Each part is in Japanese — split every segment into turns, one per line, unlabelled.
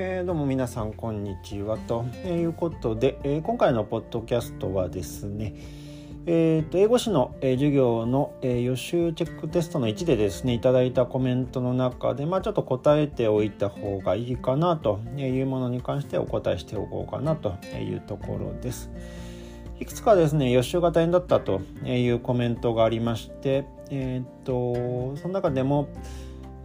えー、どうも皆さんこんにちはということで、えー、今回のポッドキャストはですね、えーと、英語史の、えー、授業の、えー、予習チェックテストの1でですねいただいたコメントの中で、まあ、ちょっと答えておいた方がいいかなというものに関してお答えしておこうかなというところです。いくつかですね予習が大変だったというコメントがありまして、えーとその中でも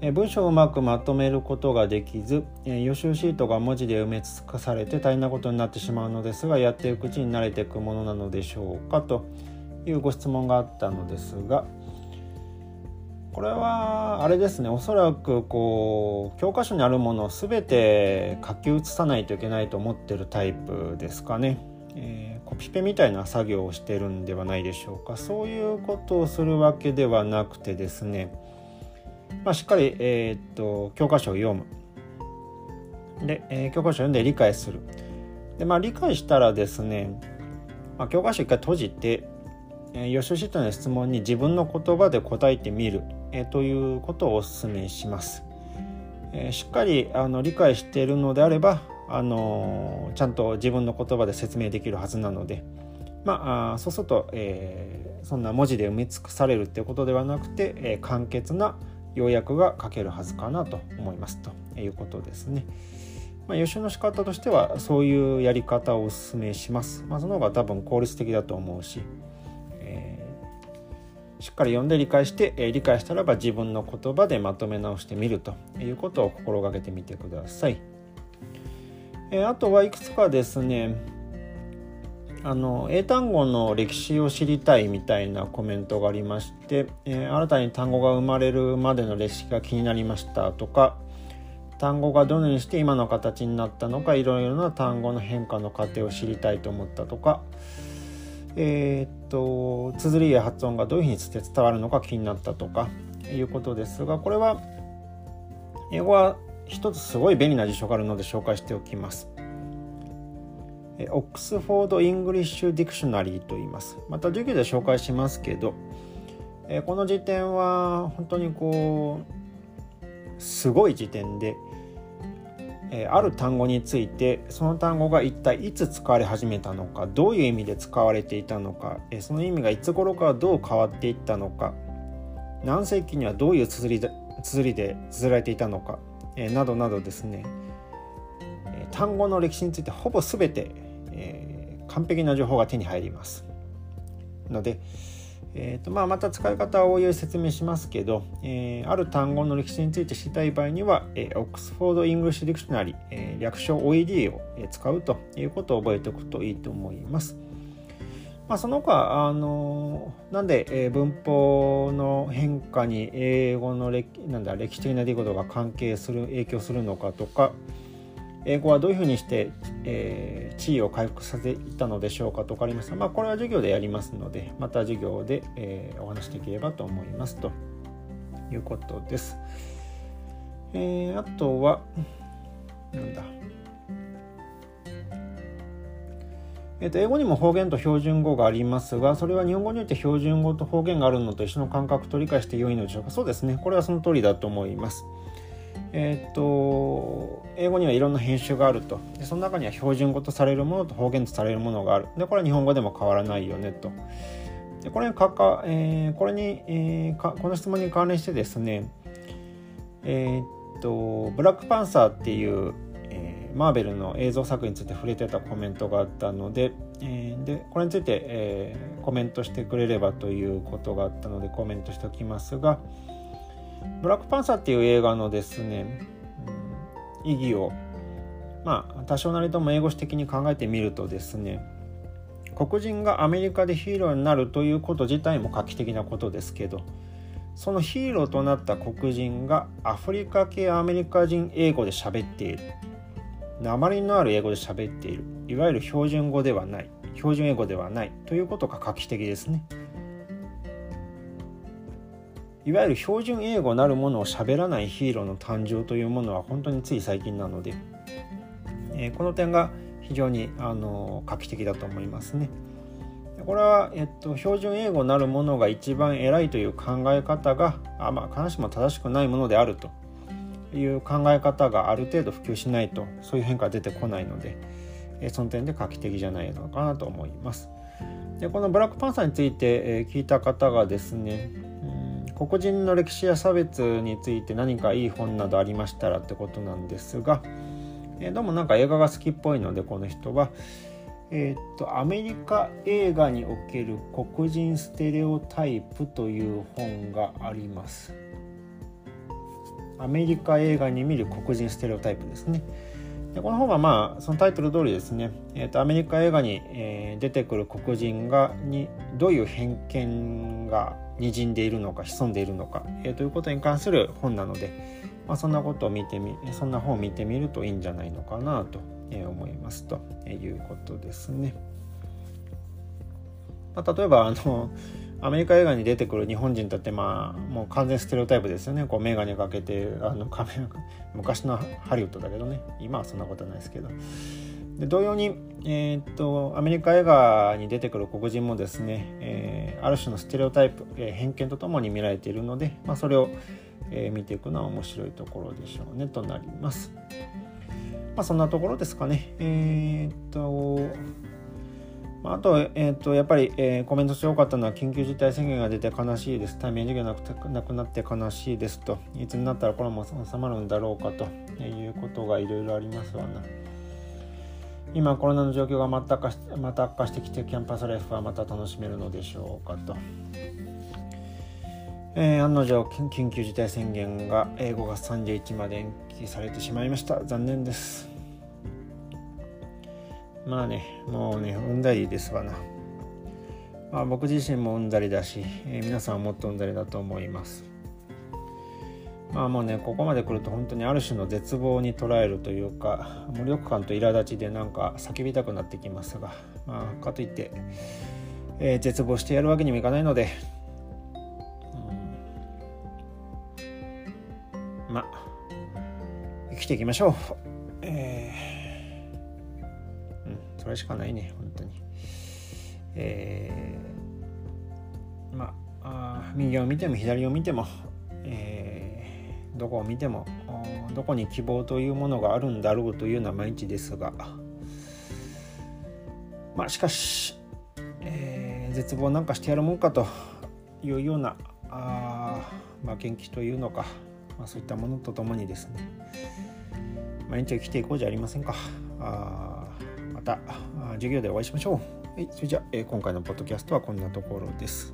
文章をうまくまとめることができず予習シートが文字で埋め尽くされて大変なことになってしまうのですがやっていくうちに慣れていくものなのでしょうかというご質問があったのですがこれはあれですねおそらくこう教科書にあるものを全て書き写さないといけないと思ってるタイプですかね。えー、コピペみたいな作業をしてるんではないでしょうかそういうことをするわけではなくてですねまあ、しっかり、えー、っと教科書を読む。で、えー、教科書を読んで理解する。で、まあ、理解したらですね、まあ、教科書一回閉じて、えー、予習シートの質問に自分の言葉で答えてみる、えー、ということをお勧めします、えー、しっかりあの理解しているのであればあのちゃんと自分の言葉で説明できるはずなのでまあそうすると、えー、そんな文字で埋め尽くされるっていうことではなくて、えー、簡潔な要約が書けるはずかなと思いますということですね。まあ、予習の仕方としてはそういうやり方をお勧めします。まあ、その方が多分効率的だと思うし、えー、しっかり読んで理解して、えー、理解したらば自分の言葉でまとめ直してみるということを心がけてみてください。えー、あとはいくつかですねあの英単語の歴史を知りたいみたいなコメントがありまして、えー、新たに単語が生まれるまでの歴史が気になりましたとか単語がどのようにして今の形になったのかいろいろな単語の変化の過程を知りたいと思ったとかえー、っと綴りや発音がどういうふうにして伝わるのか気になったとかいうことですがこれは英語は一つすごい便利な辞書があるので紹介しておきます。オックスフォード・イングリッシュ・ディクショナリーと言います。また授業で紹介しますけど、えこの辞典は本当にこうすごい辞典で、えある単語についてその単語が一体いつ使われ始めたのかどういう意味で使われていたのか、えその意味がいつ頃からどう変わっていったのか何世紀にはどういう綴りで綴りで綴られていたのか、えなどなどですね単語の歴史についてほぼ全て、完璧な情報が手に入りますので、えーとまあ、また使い方をおいおい説明しますけど、えー、ある単語の歴史について知りたい場合には、えー、オックスフォード・イングリッシュ・ディクショナリー、えー、略称 OED を使うということを覚えておくといいと思います。まあ、その他、あのなんで、えー、文法の変化に英語の歴なんだ歴史的な出来事が関係する影響するのかとか、英語はどういうふうにして、えー、地位を回復させていたのでしょうかとかありました。まあ、これは授業でやりますので、また授業で、えー、お話しできればと思いますということです。えー、あとは、なんだ。えー、と英語にも方言と標準語がありますがそれは日本語において標準語と方言があるのと一緒の感覚と理解して良いのでしょうかそうですねこれはその通りだと思います。えーと、英語にはいろんな編集があると。でその中には標準語とされるものと方言とされるものがある。でこれは日本語でも変わらないよねと。でこれにかか、えー、これに、えー、かこの質問に関連してですねえー、とブラックパンサーっていう、マーベルの映像作品について触れてたコメントがあったので,、えー、でこれについて、えー、コメントしてくれればということがあったのでコメントしておきますが、ブラックパンサーっていう映画のですね、うん、意義をまあ多少なりとも英語史的に考えてみるとですね黒人がアメリカでヒーローになるということ自体も画期的なことですけどそのヒーローとなった黒人がアフリカ系アメリカ人英語で喋っている。鉛のある英語で喋っている。いわゆる標準語ではない。標準英語ではない。ということが画期的ですね。いわゆる標準英語なるものを喋らないヒーローの誕生というものは本当につい最近なので、えー、この点が非常にあの画期的だと思いますね。これは、えっと、標準英語なるものが一番偉いという考え方があ、まあ、必ずしも正しくないものであるという考え方がある程度普及しないとそういう変化は出てこないので、えその点で画期的じゃないのかなと思います。でこのブラックパンサーについて、え聞いた方がですね黒人の歴史や差別について何かいい本などありましたらってことなんですが、えどうもなんか映画が好きっぽいのでこの人は、えー、っとアメリカ映画における黒人ステレオタイプという本があります。アメリカ映画に見る黒人ステレオタイプですね。でこの本はまあそのタイトル通りですね、えーと、アメリカ映画に、えー、出てくる黒人がにどういう偏見がにじんでいるのか潜んでいるのか、えー、ということに関する本なので、まあ、そんなことを見てみそんな本を見てみるといいんじゃないのかなと思いますということですね。まあ、例えばあのアメリカ映画に出てくる日本人だってまあもう完全ステレオタイプですよね。こう眼鏡かけてあの仮面昔のハリウッドだけどね。今はそんなことはないですけど。で同様に、えー、っとアメリカ映画に出てくる黒人もですね、えー、ある種のステレオタイプ、えー、偏見とともに見られているので、まあ、それを、え見ていくのは面白いところでしょうねとなります。まあ、そんなところですかね。えっとあと,、えーと、やっぱり、えー、コメントして多かったのは緊急事態宣言が出て悲しいです対面授業なくなくなって悲しいですといつになったらこれも収まるんだろうかということがいろいろありますわな今コロナの状況がまた悪化しまた悪化してきてキャンパスライフはまた楽しめるのでしょうかと、えー、案の定緊急事態宣言が5月31日まで延期されてしまいました。残念です。まあねもうねうんだりですわな、まあ、僕自身もうんだりだし、えー、皆さんもっとうんだりだと思います。まあもうねここまで来ると本当にある種の絶望に捉えるというか無力感と苛立ちでなんか叫びたくなってきますがまあかといって、えー、絶望してやるわけにもいかないので、うん、まあ生きていきましょう。えーそれしかないね本当にえー、まあ右を見ても左を見ても、どこを見てもどこに希望というものがあるんだろうというような毎日ですがまあしかし、えー、絶望なんかしてやるもんかというようなあ、まあ、元気というのか、まあ、そういったものとともにですね毎日生きていこうじゃありませんか。あまた授業でお会いしましょう。はい、それじゃあ、えー、今回のポッドキャストはこんなところです。